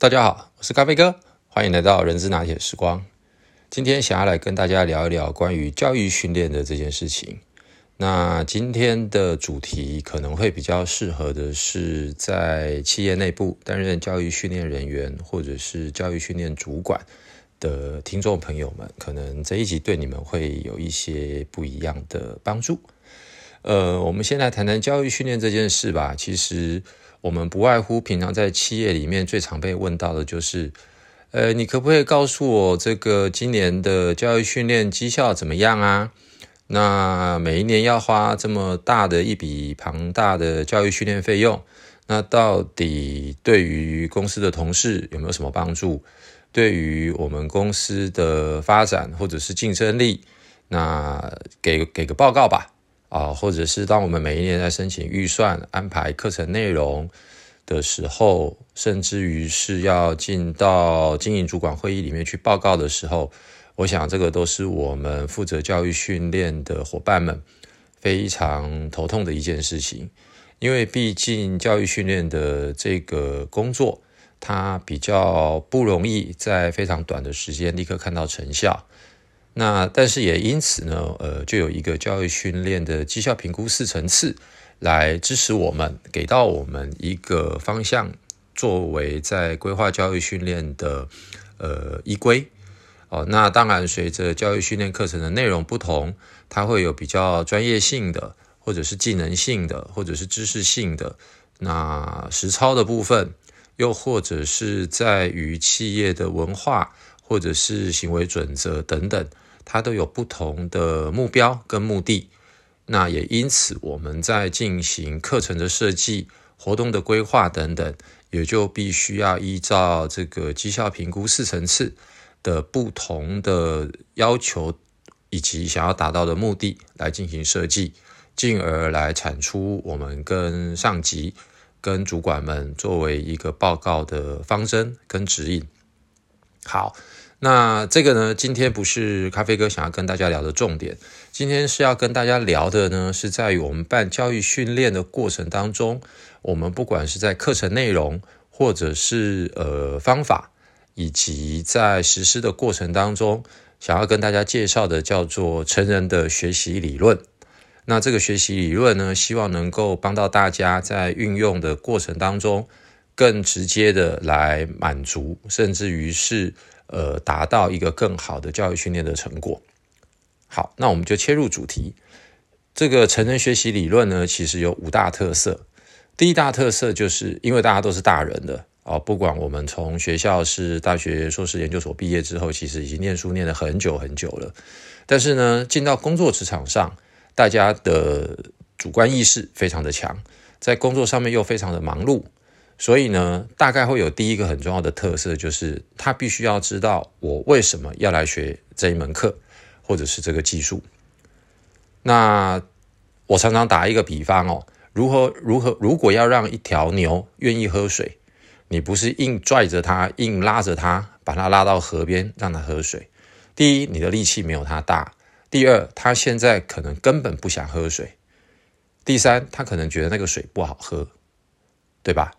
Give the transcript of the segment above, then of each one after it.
大家好，我是咖啡哥，欢迎来到人之拿铁时光。今天想要来跟大家聊一聊关于教育训练的这件事情。那今天的主题可能会比较适合的是在企业内部担任教育训练人员或者是教育训练主管的听众朋友们，可能这一集对你们会有一些不一样的帮助。呃，我们先来谈谈教育训练这件事吧。其实我们不外乎平常在企业里面最常被问到的就是，呃，你可不可以告诉我这个今年的教育训练绩效怎么样啊？那每一年要花这么大的一笔庞大的教育训练费用，那到底对于公司的同事有没有什么帮助？对于我们公司的发展或者是竞争力，那给给个报告吧。啊，或者是当我们每一年在申请预算、安排课程内容的时候，甚至于是要进到经营主管会议里面去报告的时候，我想这个都是我们负责教育训练的伙伴们非常头痛的一件事情，因为毕竟教育训练的这个工作，它比较不容易在非常短的时间立刻看到成效。那但是也因此呢，呃，就有一个教育训练的绩效评估四层次来支持我们，给到我们一个方向，作为在规划教育训练的呃依规。哦，那当然随着教育训练课程的内容不同，它会有比较专业性的，或者是技能性的，或者是知识性的，那实操的部分，又或者是在于企业的文化，或者是行为准则等等。它都有不同的目标跟目的，那也因此我们在进行课程的设计、活动的规划等等，也就必须要依照这个绩效评估四层次的不同的要求以及想要达到的目的来进行设计，进而来产出我们跟上级、跟主管们作为一个报告的方针跟指引。好。那这个呢，今天不是咖啡哥想要跟大家聊的重点。今天是要跟大家聊的呢，是在于我们办教育训练的过程当中，我们不管是在课程内容，或者是呃方法，以及在实施的过程当中，想要跟大家介绍的叫做成人的学习理论。那这个学习理论呢，希望能够帮到大家在运用的过程当中，更直接的来满足，甚至于是。呃，达到一个更好的教育训练的成果。好，那我们就切入主题。这个成人学习理论呢，其实有五大特色。第一大特色就是因为大家都是大人的啊，不管我们从学校是大学、硕士、研究所毕业之后，其实已经念书念了很久很久了。但是呢，进到工作职场上，大家的主观意识非常的强，在工作上面又非常的忙碌。所以呢，大概会有第一个很重要的特色，就是他必须要知道我为什么要来学这一门课，或者是这个技术。那我常常打一个比方哦，如何如何，如果要让一条牛愿意喝水，你不是硬拽着它，硬拉着它，把它拉到河边让它喝水。第一，你的力气没有它大；第二，它现在可能根本不想喝水；第三，它可能觉得那个水不好喝，对吧？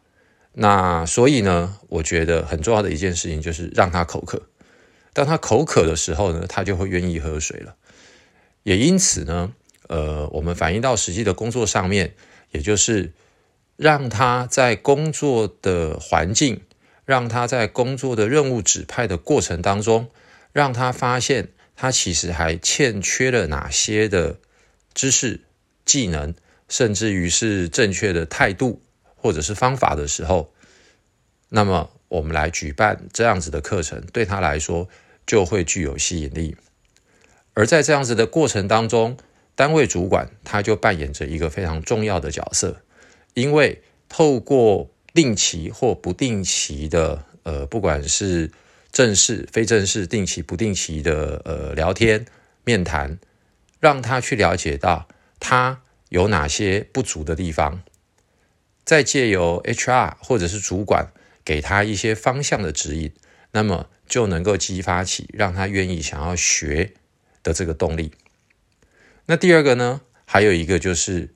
那所以呢，我觉得很重要的一件事情就是让他口渴。当他口渴的时候呢，他就会愿意喝水了。也因此呢，呃，我们反映到实际的工作上面，也就是让他在工作的环境，让他在工作的任务指派的过程当中，让他发现他其实还欠缺了哪些的知识、技能，甚至于是正确的态度。或者是方法的时候，那么我们来举办这样子的课程，对他来说就会具有吸引力。而在这样子的过程当中，单位主管他就扮演着一个非常重要的角色，因为透过定期或不定期的，呃，不管是正式、非正式、定期、不定期的，呃，聊天、面谈，让他去了解到他有哪些不足的地方。再借由 HR 或者是主管给他一些方向的指引，那么就能够激发起让他愿意想要学的这个动力。那第二个呢，还有一个就是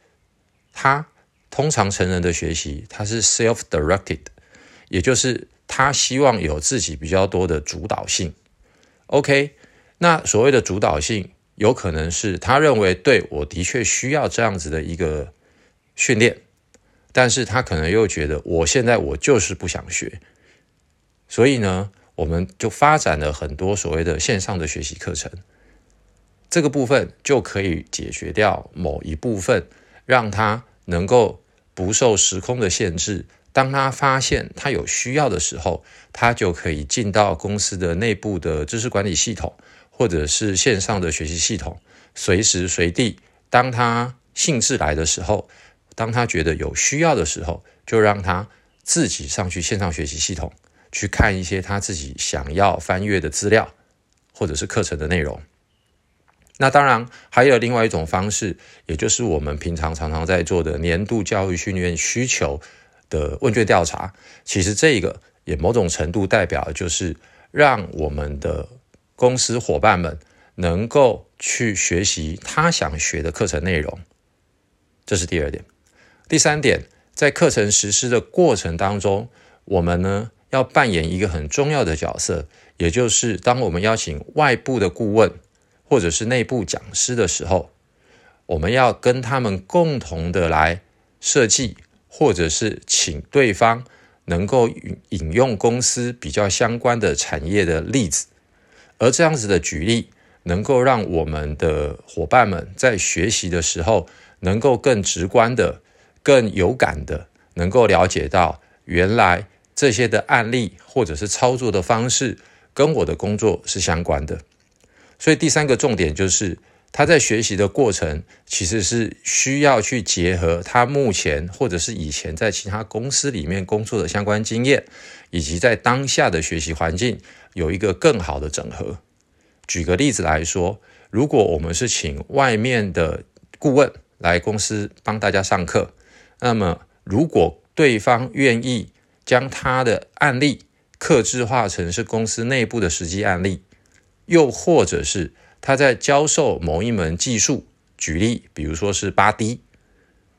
他通常成人的学习，他是 self-directed，也就是他希望有自己比较多的主导性。OK，那所谓的主导性，有可能是他认为对我的确需要这样子的一个训练，但是他可能又觉得我现在我就是不想学，所以呢，我们就发展了很多所谓的线上的学习课程。这个部分就可以解决掉某一部分，让他能够不受时空的限制。当他发现他有需要的时候，他就可以进到公司的内部的知识管理系统，或者是线上的学习系统，随时随地，当他兴致来的时候，当他觉得有需要的时候，就让他自己上去线上学习系统去看一些他自己想要翻阅的资料，或者是课程的内容。那当然还有另外一种方式，也就是我们平常常常在做的年度教育训练需求的问卷调查。其实这个也某种程度代表就是让我们的公司伙伴们能够去学习他想学的课程内容。这是第二点。第三点，在课程实施的过程当中，我们呢要扮演一个很重要的角色，也就是当我们邀请外部的顾问。或者是内部讲师的时候，我们要跟他们共同的来设计，或者是请对方能够引用公司比较相关的产业的例子，而这样子的举例，能够让我们的伙伴们在学习的时候，能够更直观的、更有感的，能够了解到原来这些的案例或者是操作的方式，跟我的工作是相关的。所以第三个重点就是，他在学习的过程其实是需要去结合他目前或者是以前在其他公司里面工作的相关经验，以及在当下的学习环境有一个更好的整合。举个例子来说，如果我们是请外面的顾问来公司帮大家上课，那么如果对方愿意将他的案例克制化成是公司内部的实际案例。又或者是他在教授某一门技术，举例，比如说是八 D，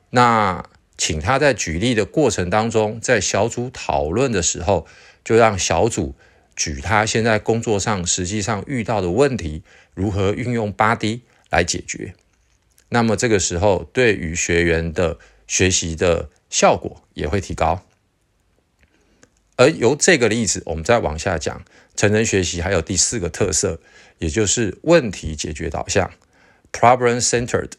那请他在举例的过程当中，在小组讨论的时候，就让小组举他现在工作上实际上遇到的问题，如何运用八 D 来解决。那么这个时候，对于学员的学习的效果也会提高。而由这个例子，我们再往下讲。成人学习还有第四个特色，也就是问题解决导向 （problem-centered）。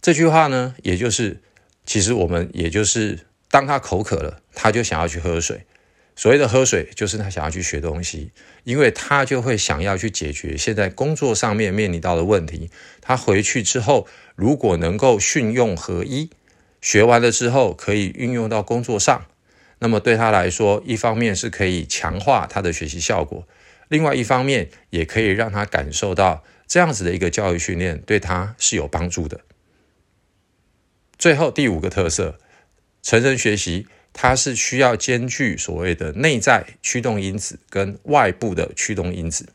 这句话呢，也就是其实我们也就是当他口渴了，他就想要去喝水。所谓的喝水，就是他想要去学东西，因为他就会想要去解决现在工作上面面临到的问题。他回去之后，如果能够训用合一，学完了之后可以运用到工作上。那么对他来说，一方面是可以强化他的学习效果，另外一方面也可以让他感受到这样子的一个教育训练对他是有帮助的。最后第五个特色，成人学习它是需要兼具所谓的内在驱动因子跟外部的驱动因子。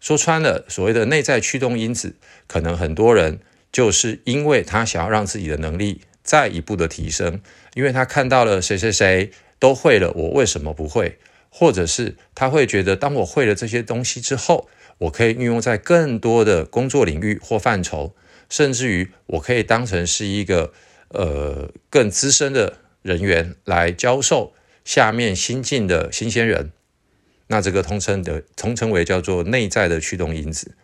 说穿了，所谓的内在驱动因子，可能很多人就是因为他想要让自己的能力。再一步的提升，因为他看到了谁谁谁都会了，我为什么不会？或者是他会觉得，当我会了这些东西之后，我可以运用在更多的工作领域或范畴，甚至于我可以当成是一个呃更资深的人员来教授下面新进的新鲜人。那这个通称的通称为叫做内在的驱动因子，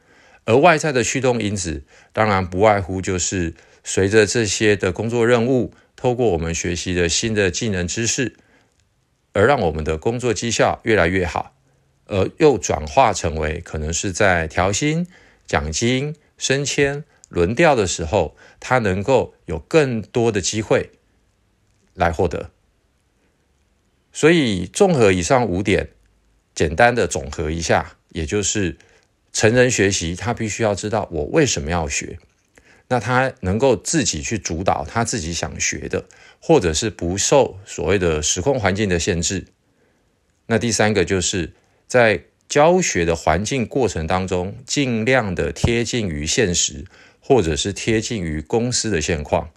而外在的驱动因子当然不外乎就是。随着这些的工作任务，透过我们学习的新的技能知识，而让我们的工作绩效越来越好，而又转化成为可能是在调薪、奖金、升迁、轮调的时候，他能够有更多的机会来获得。所以，综合以上五点，简单的总和一下，也就是成人学习，他必须要知道我为什么要学。那他能够自己去主导他自己想学的，或者是不受所谓的时空环境的限制。那第三个就是在教学的环境过程当中，尽量的贴近于现实，或者是贴近于公司的现况。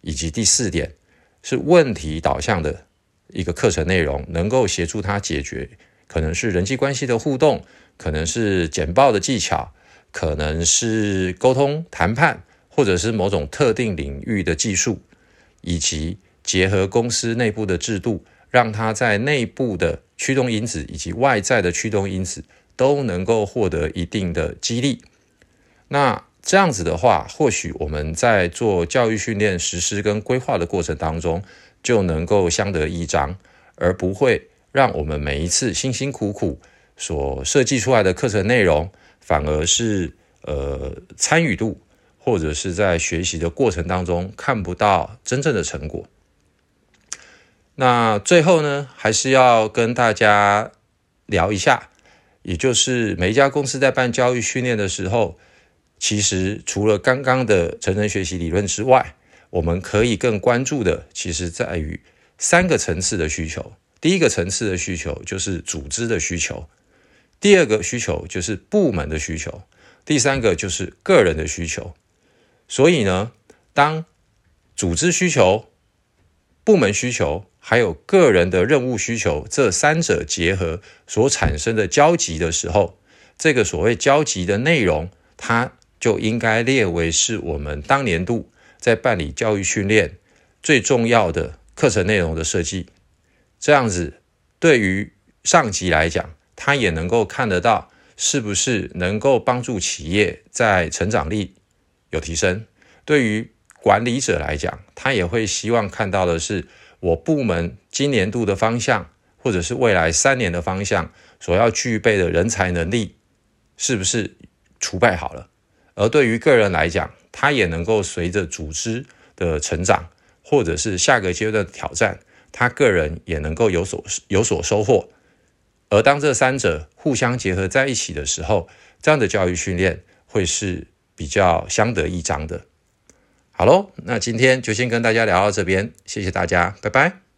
以及第四点是问题导向的一个课程内容，能够协助他解决可能是人际关系的互动，可能是简报的技巧，可能是沟通谈判，或者是某种特定领域的技术，以及结合公司内部的制度，让他在内部的驱动因子以及外在的驱动因子都能够获得一定的激励。那这样子的话，或许我们在做教育训练实施跟规划的过程当中，就能够相得益彰，而不会让我们每一次辛辛苦苦所设计出来的课程内容，反而是呃参与度或者是在学习的过程当中看不到真正的成果。那最后呢，还是要跟大家聊一下，也就是每一家公司在办教育训练的时候。其实除了刚刚的成人学习理论之外，我们可以更关注的，其实在于三个层次的需求。第一个层次的需求就是组织的需求，第二个需求就是部门的需求，第三个就是个人的需求。所以呢，当组织需求、部门需求还有个人的任务需求这三者结合所产生的交集的时候，这个所谓交集的内容，它就应该列为是我们当年度在办理教育训练最重要的课程内容的设计。这样子，对于上级来讲，他也能够看得到是不是能够帮助企业在成长力有提升。对于管理者来讲，他也会希望看到的是我部门今年度的方向，或者是未来三年的方向所要具备的人才能力，是不是储备好了。而对于个人来讲，他也能够随着组织的成长，或者是下个阶段的挑战，他个人也能够有所有所收获。而当这三者互相结合在一起的时候，这样的教育训练会是比较相得益彰的。好喽，那今天就先跟大家聊到这边，谢谢大家，拜拜。